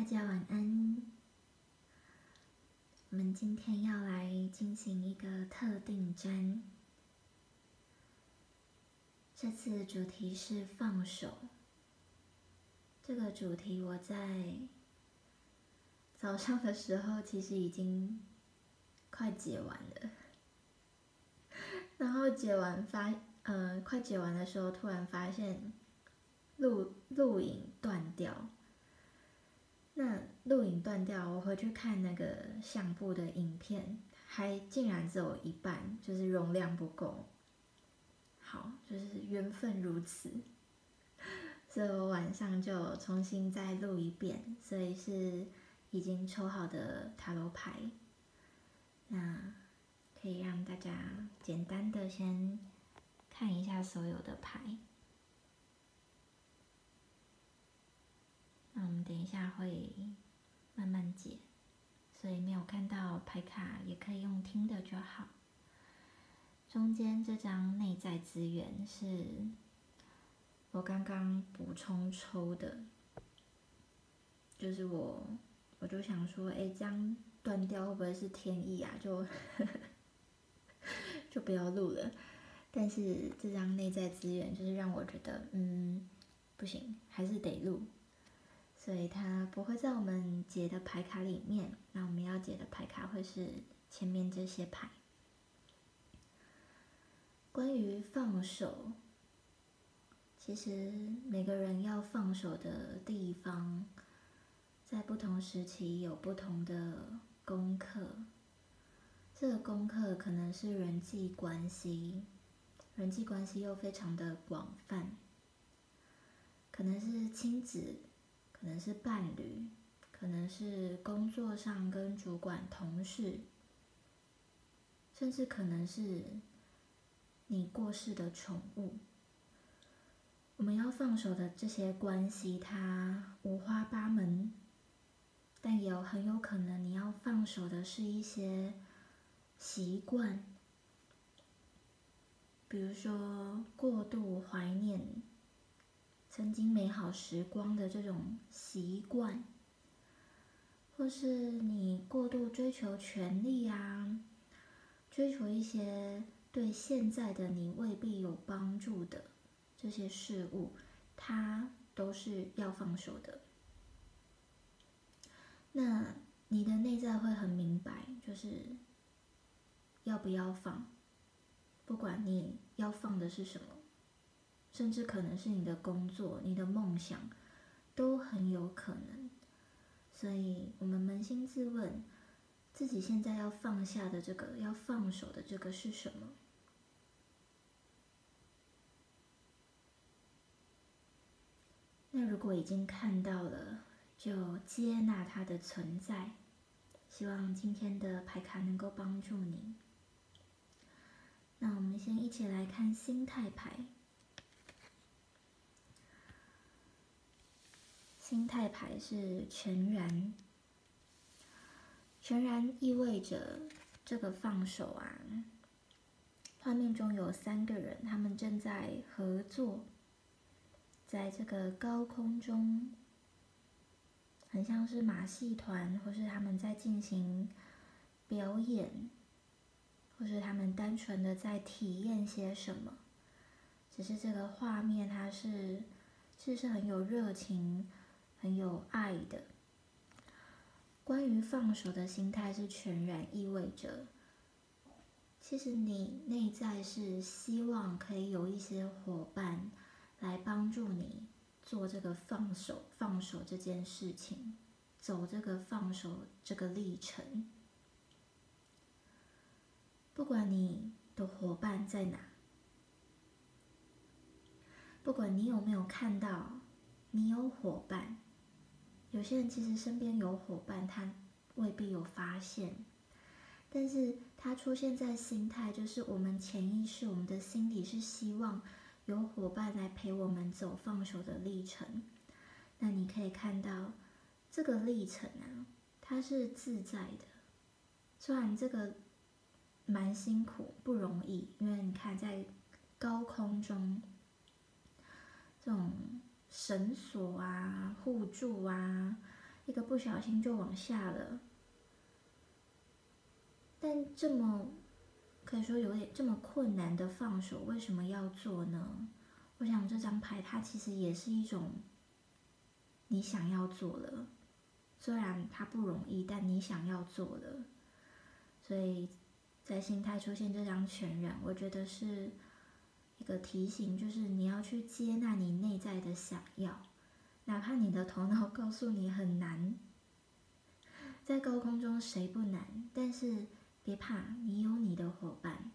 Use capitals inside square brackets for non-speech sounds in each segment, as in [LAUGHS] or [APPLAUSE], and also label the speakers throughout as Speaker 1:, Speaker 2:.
Speaker 1: 大家晚安。我们今天要来进行一个特定针，这次主题是放手。这个主题我在早上的时候其实已经快解完了，然后解完发，呃，快解完的时候突然发现录录影断掉。那录影断掉，我回去看那个相簿的影片，还竟然只有一半，就是容量不够。好，就是缘分如此，[LAUGHS] 所以我晚上就重新再录一遍，所以是已经抽好的塔罗牌。那可以让大家简单的先看一下所有的牌。那我等一下会慢慢解，所以没有看到牌卡也可以用听的就好。中间这张内在资源是我刚刚补充抽的，就是我我就想说，哎，这样断掉会不会是天意啊？就就不要录了。但是这张内在资源就是让我觉得，嗯，不行，还是得录。所以它不会在我们解的牌卡里面，那我们要解的牌卡会是前面这些牌。关于放手，其实每个人要放手的地方，在不同时期有不同的功课。这个功课可能是人际关系，人际关系又非常的广泛，可能是亲子。可能是伴侣，可能是工作上跟主管、同事，甚至可能是你过世的宠物。我们要放手的这些关系，它五花八门，但也有很有可能你要放手的是一些习惯，比如说过度怀念。曾经美好时光的这种习惯，或是你过度追求权利啊，追求一些对现在的你未必有帮助的这些事物，它都是要放手的。那你的内在会很明白，就是要不要放，不管你要放的是什么。甚至可能是你的工作、你的梦想，都很有可能。所以，我们扪心自问，自己现在要放下的这个、要放手的这个是什么？那如果已经看到了，就接纳它的存在。希望今天的牌卡能够帮助你。那我们先一起来看心态牌。心态牌是全然，全然意味着这个放手啊。画面中有三个人，他们正在合作，在这个高空中，很像是马戏团，或是他们在进行表演，或是他们单纯的在体验些什么。只是这个画面，它是其实是很有热情。很有爱的。关于放手的心态是全然，意味着，其实你内在是希望可以有一些伙伴来帮助你做这个放手、放手这件事情，走这个放手这个历程。不管你的伙伴在哪，不管你有没有看到，你有伙伴。有些人其实身边有伙伴，他未必有发现，但是他出现在心态，就是我们潜意识、我们的心里是希望有伙伴来陪我们走放手的历程。那你可以看到这个历程啊，它是自在的，虽然这个蛮辛苦、不容易，因为你看在高空中这种。绳索啊，护助啊，一个不小心就往下了。但这么可以说有点这么困难的放手，为什么要做呢？我想这张牌它其实也是一种你想要做了，虽然它不容易，但你想要做了。所以在心态出现这张全人，我觉得是一个提醒，就是你要去接纳你内在的想要，哪怕你的头脑 [LAUGHS] 告诉你很难，在高空中谁不难？但是。别怕，你有你的伙伴。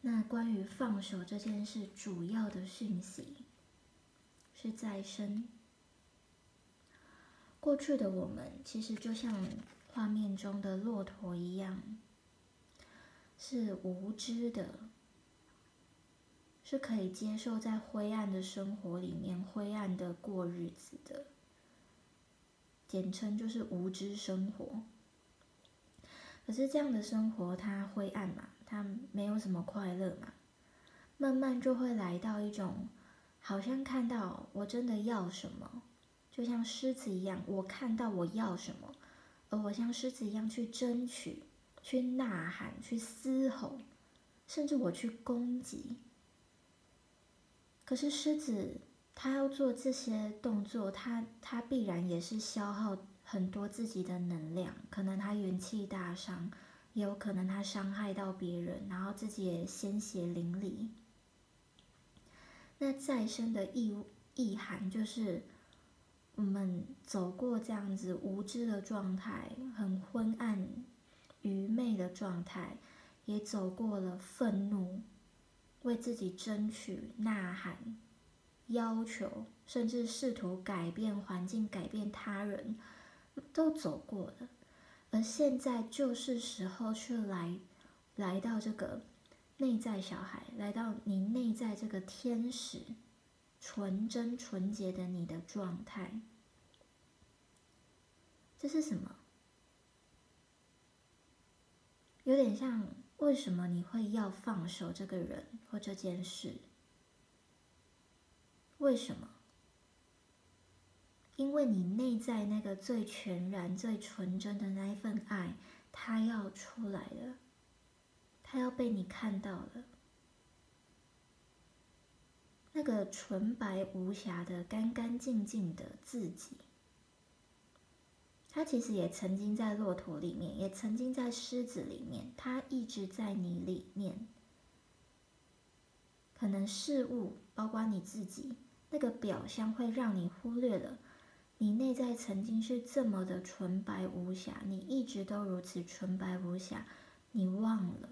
Speaker 1: 那关于放手这件事，主要的讯息是再生。过去的我们其实就像画面中的骆驼一样，是无知的，是可以接受在灰暗的生活里面灰暗的过日子的，简称就是无知生活。可是这样的生活，它灰暗嘛，它没有什么快乐嘛，慢慢就会来到一种，好像看到我真的要什么，就像狮子一样，我看到我要什么，而我像狮子一样去争取、去呐喊、去嘶吼，甚至我去攻击。可是狮子，它要做这些动作，它它必然也是消耗。很多自己的能量，可能他元气大伤，也有可能他伤害到别人，然后自己也鲜血淋漓。那再生的意意涵就是，我们走过这样子无知的状态，很昏暗、愚昧的状态，也走过了愤怒，为自己争取、呐喊、要求，甚至试图改变环境、改变他人。都走过了，而现在就是时候去来，来到这个内在小孩，来到你内在这个天使，纯真纯洁的你的状态。这是什么？有点像为什么你会要放手这个人或这件事？为什么？因为你内在那个最全然、最纯真的那一份爱，它要出来了，它要被你看到了。那个纯白无瑕的、干干净净的自己，他其实也曾经在骆驼里面，也曾经在狮子里面，他一直在你里面。可能事物，包括你自己，那个表象会让你忽略了。你内在曾经是这么的纯白无瑕，你一直都如此纯白无瑕，你忘了，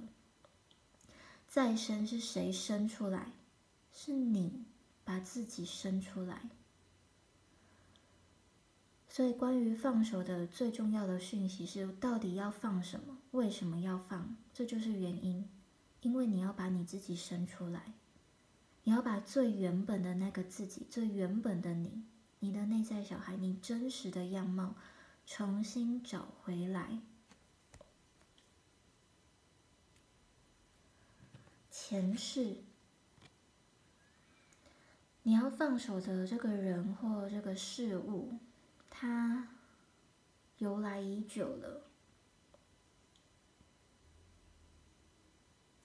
Speaker 1: 再生是谁生出来？是你把自己生出来。所以，关于放手的最重要的讯息是：到底要放什么？为什么要放？这就是原因，因为你要把你自己生出来，你要把最原本的那个自己，最原本的你。你的内在小孩，你真实的样貌，重新找回来。前世，你要放手的这个人或这个事物，它由来已久了。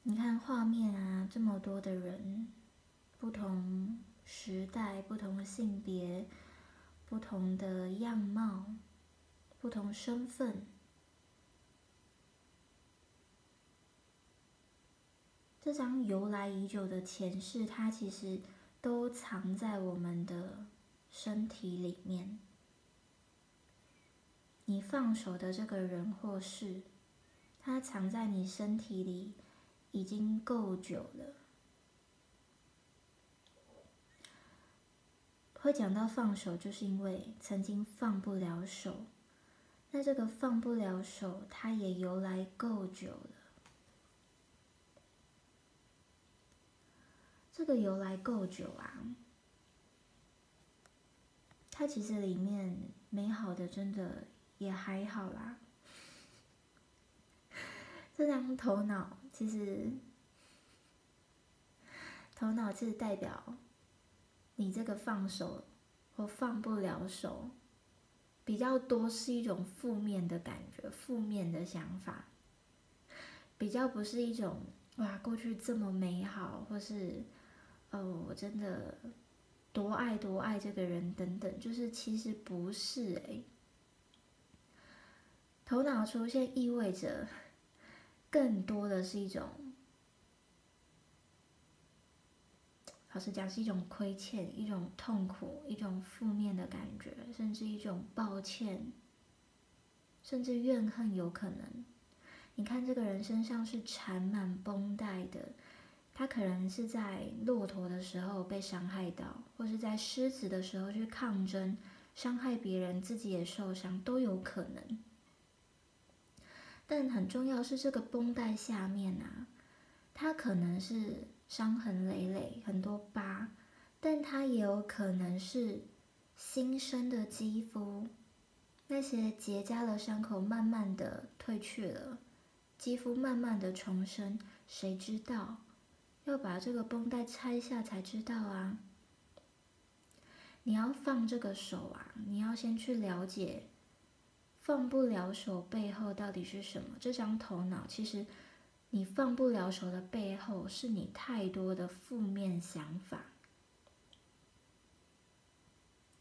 Speaker 1: 你看画面啊，这么多的人，不同时代，不同性别。不同的样貌，不同身份，这张由来已久的前世，它其实都藏在我们的身体里面。你放手的这个人或事，它藏在你身体里已经够久了。会讲到放手，就是因为曾经放不了手。那这个放不了手，它也由来够久了。这个由来够久啊，它其实里面美好的真的也还好啦。这张头脑其实，头脑是代表。你这个放手或放不了手，比较多是一种负面的感觉，负面的想法，比较不是一种哇，过去这么美好，或是哦，我真的多爱多爱这个人等等，就是其实不是哎。头脑出现意味着更多的是一种，老实讲是一种亏欠，一种痛苦，一种负面的感觉，甚至一种抱歉，甚至怨恨，有可能。你看这个人身上是缠满绷带的，他可能是在骆驼的时候被伤害到，或是在狮子的时候去抗争，伤害别人，自己也受伤，都有可能。但很重要是这个绷带下面啊，它可能是伤痕累累，很多疤，但它也有可能是新生的肌肤，那些结痂的伤口慢慢的褪去了，肌肤慢慢的重生，谁知道？要把这个绷带拆下才知道啊！你要放这个手啊，你要先去了解。放不了手背后到底是什么？这张头脑其实，你放不了手的背后是你太多的负面想法。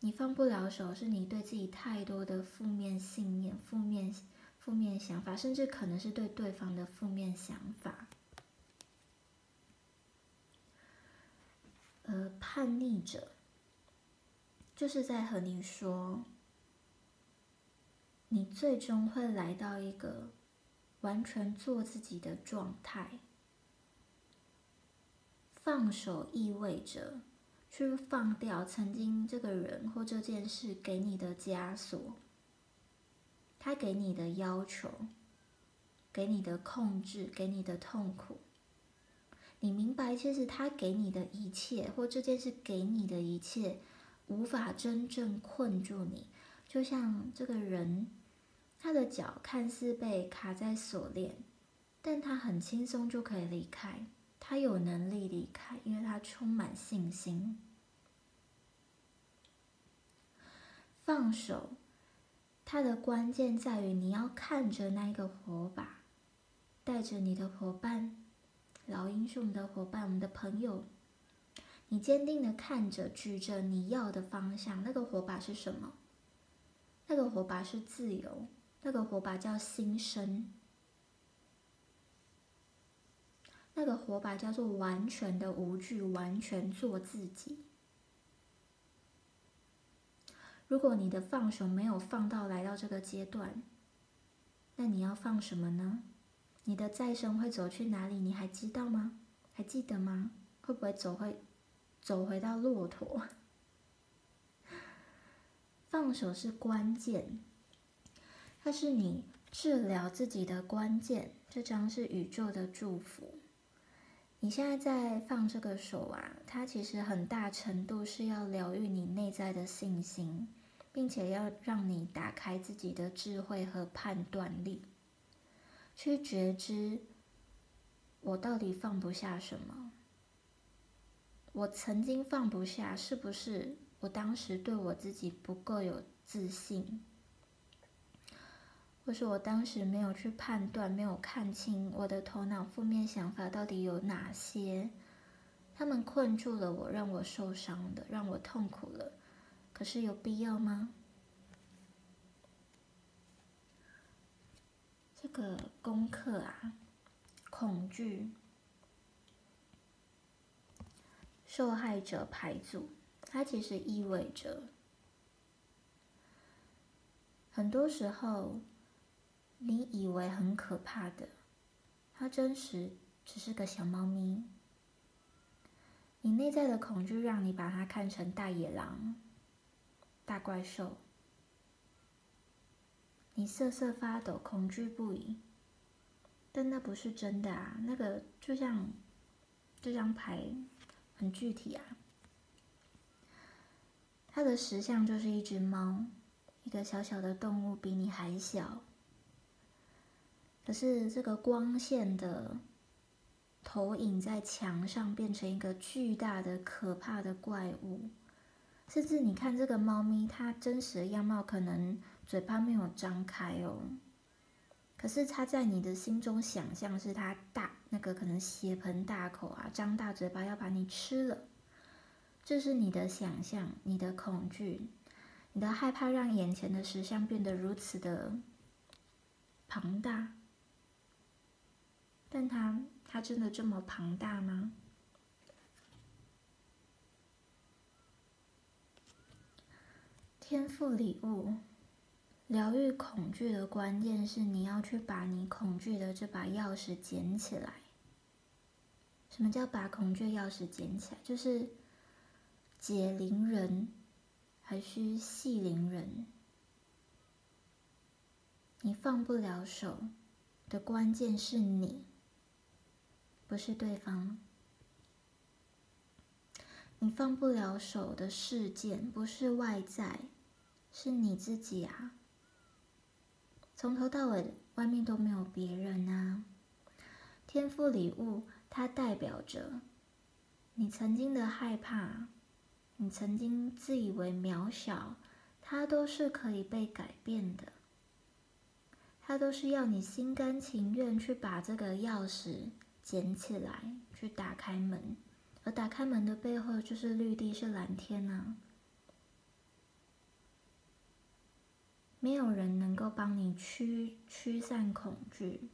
Speaker 1: 你放不了手是你对自己太多的负面信念、负面负面想法，甚至可能是对对方的负面想法。而叛逆者，就是在和你说。你最终会来到一个完全做自己的状态。放手意味着去放掉曾经这个人或这件事给你的枷锁，他给你的要求，给你的控制，给你的痛苦。你明白，其实他给你的一切，或这件事给你的一切，无法真正困住你，就像这个人。他的脚看似被卡在锁链，但他很轻松就可以离开。他有能力离开，因为他充满信心。放手，它的关键在于你要看着那个火把，带着你的伙伴，老鹰是我们的伙伴，我们的朋友。你坚定的看着，举着你要的方向。那个火把是什么？那个火把是自由。那个火把叫新生，那个火把叫做完全的无惧，完全做自己。如果你的放手没有放到来到这个阶段，那你要放什么呢？你的再生会走去哪里？你还知道吗？还记得吗？会不会走回，走回到骆驼？[LAUGHS] 放手是关键。它是你治疗自己的关键，这张是宇宙的祝福。你现在在放这个手啊，它其实很大程度是要疗愈你内在的信心，并且要让你打开自己的智慧和判断力，去觉知我到底放不下什么。我曾经放不下，是不是我当时对我自己不够有自信？或是我当时没有去判断，没有看清我的头脑负面想法到底有哪些，他们困住了我，让我受伤的，让我痛苦了。可是有必要吗？这个功课啊，恐惧，受害者排组，它其实意味着，很多时候。你以为很可怕的，它真实只是个小猫咪。你内在的恐惧让你把它看成大野狼、大怪兽，你瑟瑟发抖，恐惧不已。但那不是真的啊！那个就像这张牌很具体啊，它的实像就是一只猫，一个小小的动物，比你还小。可是这个光线的投影在墙上，变成一个巨大的、可怕的怪物。甚至你看这个猫咪，它真实的样貌可能嘴巴没有张开哦。可是它在你的心中想象是它大那个可能血盆大口啊，张大嘴巴要把你吃了。这是你的想象，你的恐惧，你的害怕，让眼前的实像变得如此的庞大。但它，它真的这么庞大吗？天赋礼物，疗愈恐惧的关键是你要去把你恐惧的这把钥匙捡起来。什么叫把恐惧钥匙捡起来？就是解铃人还需系铃人。你放不了手的关键是你，不是对方。你放不了手的事件不是外在。是你自己啊！从头到尾，外面都没有别人啊。天赋礼物，它代表着你曾经的害怕，你曾经自以为渺小，它都是可以被改变的。它都是要你心甘情愿去把这个钥匙捡起来，去打开门。而打开门的背后，就是绿地，是蓝天啊。没有人能够帮你驱驱散恐惧，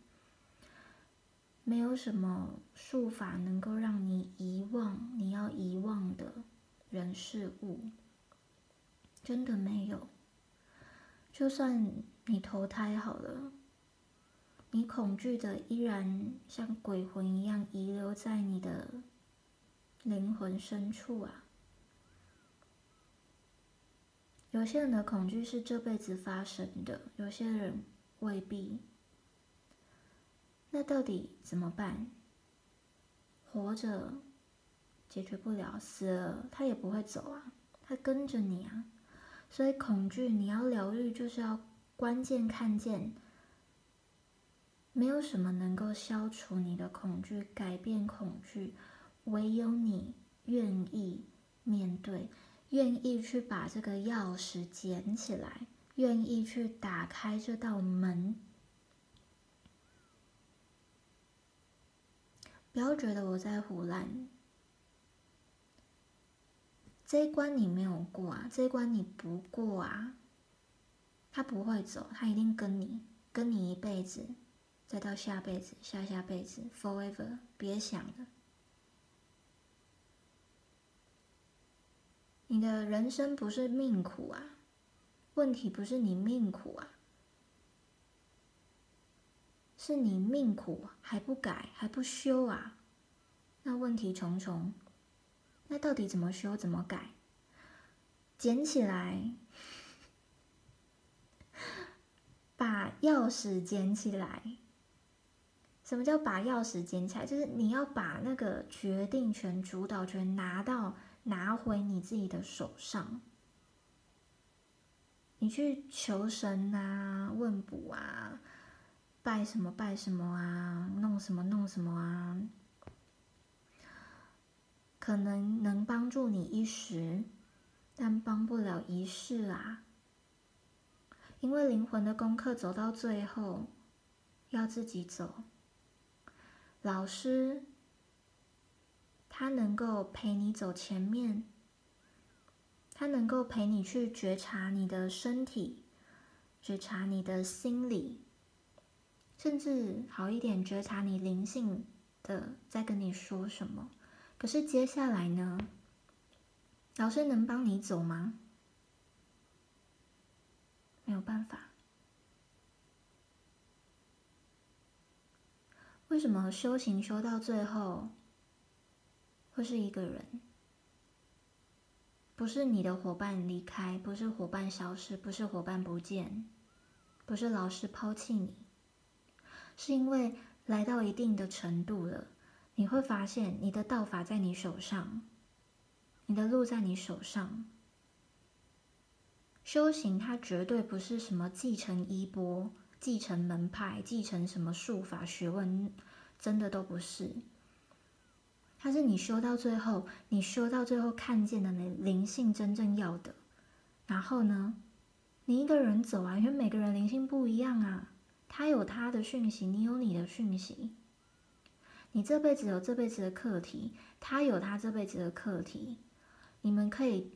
Speaker 1: 没有什么术法能够让你遗忘你要遗忘的人事物，真的没有。就算你投胎好了，你恐惧的依然像鬼魂一样遗留在你的灵魂深处啊。有些人的恐惧是这辈子发生的，有些人未必。那到底怎么办？活着解决不了，死了他也不会走啊，他跟着你啊。所以恐惧你要疗愈，就是要关键看见，没有什么能够消除你的恐惧、改变恐惧，唯有你愿意面对。愿意去把这个钥匙捡起来，愿意去打开这道门。不要觉得我在胡乱，这一关你没有过啊，这一关你不过啊，他不会走，他一定跟你，跟你一辈子，再到下辈子、下下辈子，forever，别想了。你的人生不是命苦啊，问题不是你命苦啊，是你命苦还不改还不修啊，那问题重重。那到底怎么修怎么改？捡起来，[LAUGHS] 把钥匙捡起来。什么叫把钥匙捡起来？就是你要把那个决定权、主导权拿到。拿回你自己的手上，你去求神啊，问卜啊，拜什么拜什么啊，弄什么弄什么啊，可能能帮助你一时，但帮不了一世啊。因为灵魂的功课走到最后，要自己走，老师。他能够陪你走前面，他能够陪你去觉察你的身体，觉察你的心理，甚至好一点觉察你灵性的在跟你说什么。可是接下来呢？老师能帮你走吗？没有办法。为什么修行修到最后？会是一个人，不是你的伙伴离开，不是伙伴消失，不是伙伴不见，不是老师抛弃你，是因为来到一定的程度了，你会发现你的道法在你手上，你的路在你手上。修行它绝对不是什么继承衣钵、继承门派、继承什么术法学问，真的都不是。它是你修到最后，你修到最后看见的那灵性真正要的，然后呢，你一个人走啊，因为每个人灵性不一样啊，他有他的讯息，你有你的讯息。你这辈子有这辈子的课题，他有他这辈子的课题，你们可以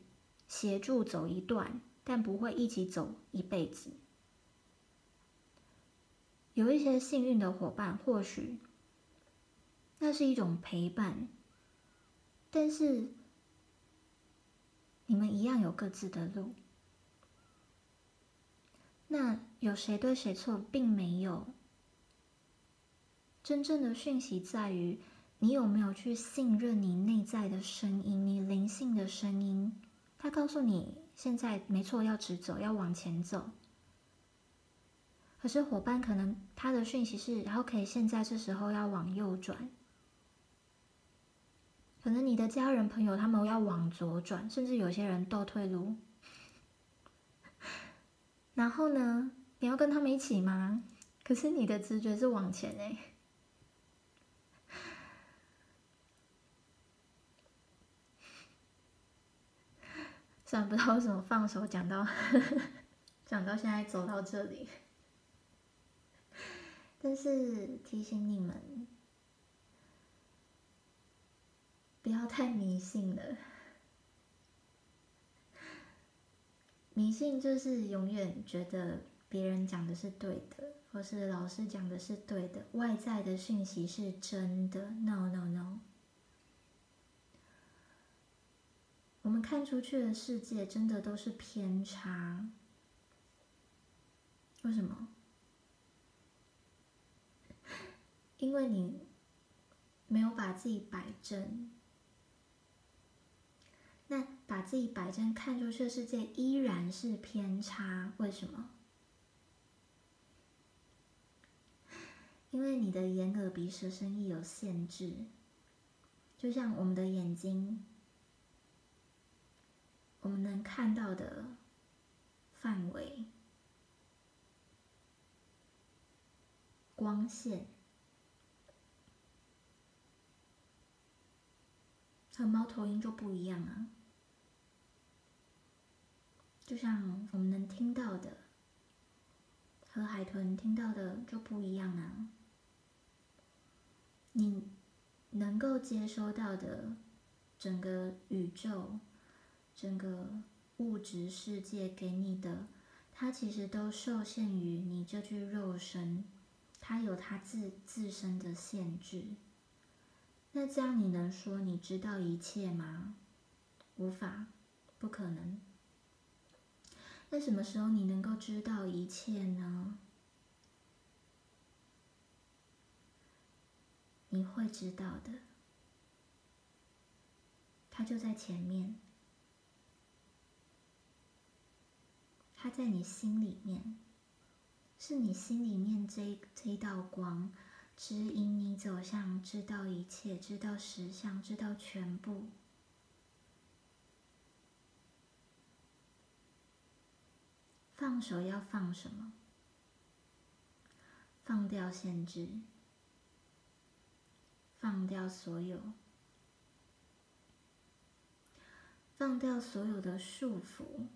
Speaker 1: 协助走一段，但不会一起走一辈子。有一些幸运的伙伴，或许那是一种陪伴，但是你们一样有各自的路。那有谁对谁错，并没有。真正的讯息在于，你有没有去信任你内在的声音，你灵性的声音。他告诉你，现在没错，要直走，要往前走。可是伙伴可能他的讯息是，然后可以现在这时候要往右转。可能你的家人朋友他们要往左转，甚至有些人倒退路。然后呢，你要跟他们一起吗？可是你的直觉是往前哎。[LAUGHS] 虽然不知道为什么放手讲到 [LAUGHS] 讲到现在走到这里，但是提醒你们不要太迷信了。迷信就是永远觉得别人讲的是对的，或是老师讲的是对的，外在的讯息是真的。No No No。我们看出去的世界真的都是偏差，为什么？因为你没有把自己摆正，那把自己摆正，看出去的世界依然是偏差，为什么？因为你的眼、耳、鼻、舌、身、意有限制，就像我们的眼睛。我们能看到的范围、光线和猫头鹰就不一样啊。就像我们能听到的和海豚听到的就不一样啊。你能够接收到的整个宇宙。整个物质世界给你的，它其实都受限于你这具肉身，它有它自自身的限制。那这样你能说你知道一切吗？无法，不可能。那什么时候你能够知道一切呢？你会知道的，它就在前面。它在你心里面，是你心里面这这一道光，指引你走向知道一切、知道实相、知道全部。放手要放什么？放掉限制，放掉所有，放掉所有的束缚。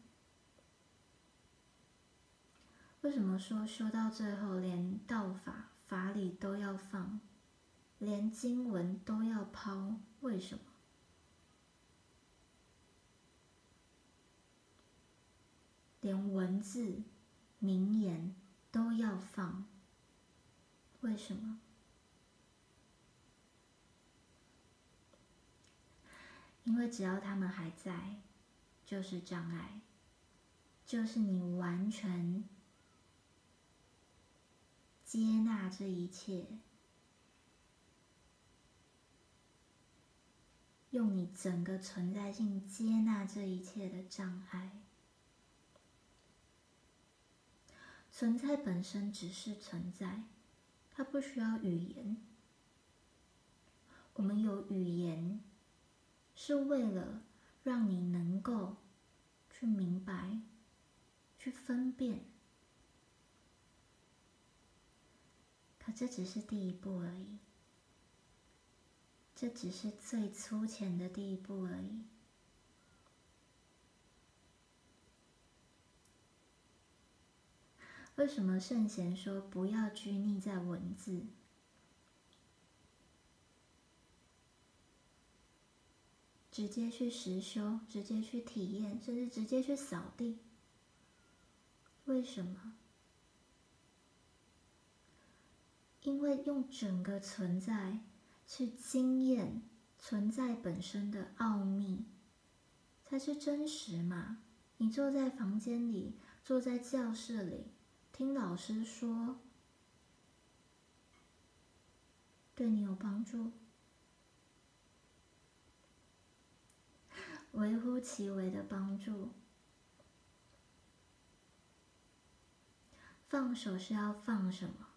Speaker 1: 为什么说修到最后，连道法法理都要放，连经文都要抛？为什么？连文字名言都要放？为什么？因为只要他们还在，就是障碍，就是你完全。接纳这一切，用你整个存在性接纳这一切的障碍。存在本身只是存在，它不需要语言。我们有语言，是为了让你能够去明白、去分辨。这只是第一步而已，这只是最粗浅的第一步而已。为什么圣贤说不要拘泥在文字？直接去实修，直接去体验，甚至直接去扫地。为什么？因为用整个存在去经验存在本身的奥秘，才是真实嘛。你坐在房间里，坐在教室里，听老师说，对你有帮助。[LAUGHS] 微乎其微的帮助。放手是要放什么？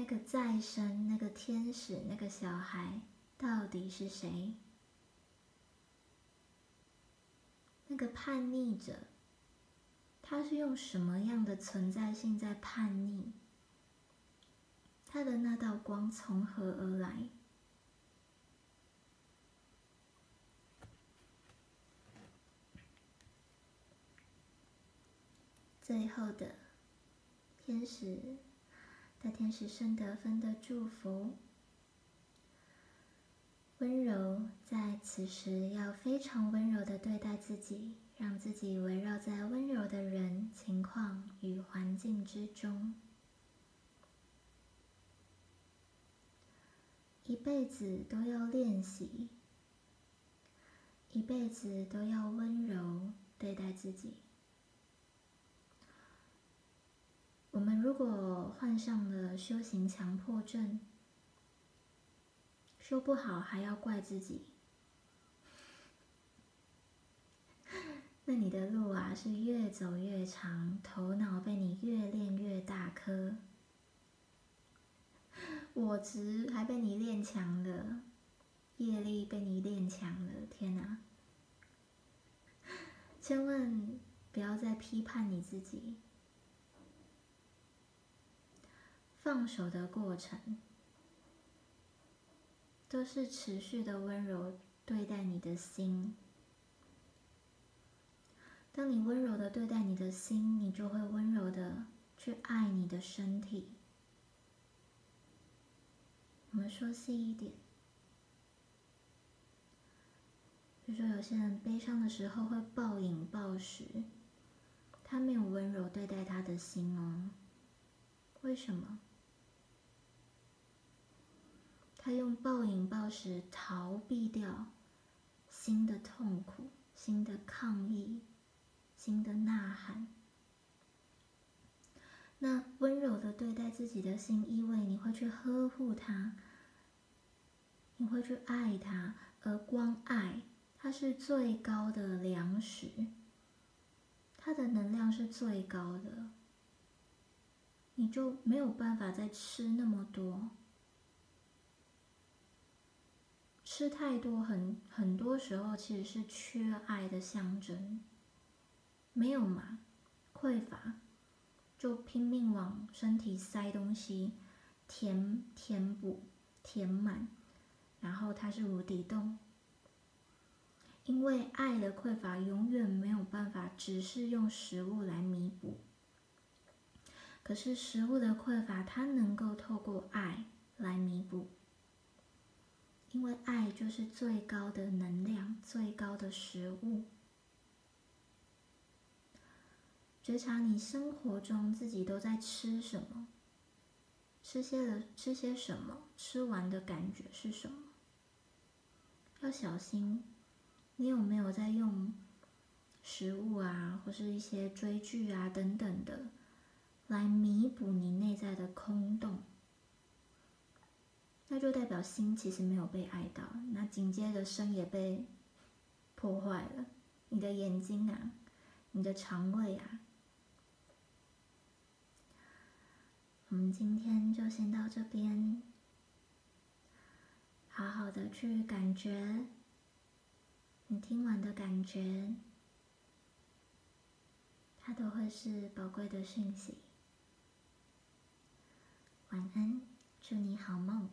Speaker 1: 那个再生、那个天使、那个小孩，到底是谁？那个叛逆者，他是用什么样的存在性在叛逆？他的那道光从何而来？最后的天使，大天使圣德芬的祝福：温柔在此时要非常温柔的对待自己，让自己围绕在温柔的人、情况与环境之中，一辈子都要练习，一辈子都要温柔对待自己。我们如果患上了修行强迫症，修不好还要怪自己，那你的路啊是越走越长，头脑被你越练越大颗，我执还被你练强了，业力被你练强了，天哪！千万不要再批判你自己。放手的过程，都是持续的温柔对待你的心。当你温柔的对待你的心，你就会温柔的去爱你的身体。我们说细一点，比如说有些人悲伤的时候会暴饮暴食，他没有温柔对待他的心哦。为什么？他用暴饮暴食逃避掉新的痛苦、新的抗议、新的呐喊。那温柔的对待自己的心，意味你会去呵护他，你会去爱他，而光爱，它是最高的粮食，它的能量是最高的，你就没有办法再吃那么多。吃太多，很很多时候其实是缺爱的象征。没有嘛，匮乏，就拼命往身体塞东西，填填补，填满，然后它是无底洞。因为爱的匮乏永远没有办法只是用食物来弥补，可是食物的匮乏，它能够透过爱来弥补。因为爱就是最高的能量，最高的食物。觉察你生活中自己都在吃什么，吃些了吃些什么，吃完的感觉是什么？要小心，你有没有在用食物啊，或是一些追剧啊等等的，来弥补你内在的空洞？那就代表心其实没有被爱到，那紧接着身也被破坏了。你的眼睛啊，你的肠胃啊。我们今天就先到这边，好好的去感觉你听完的感觉，它都会是宝贵的讯息。晚安，祝你好梦。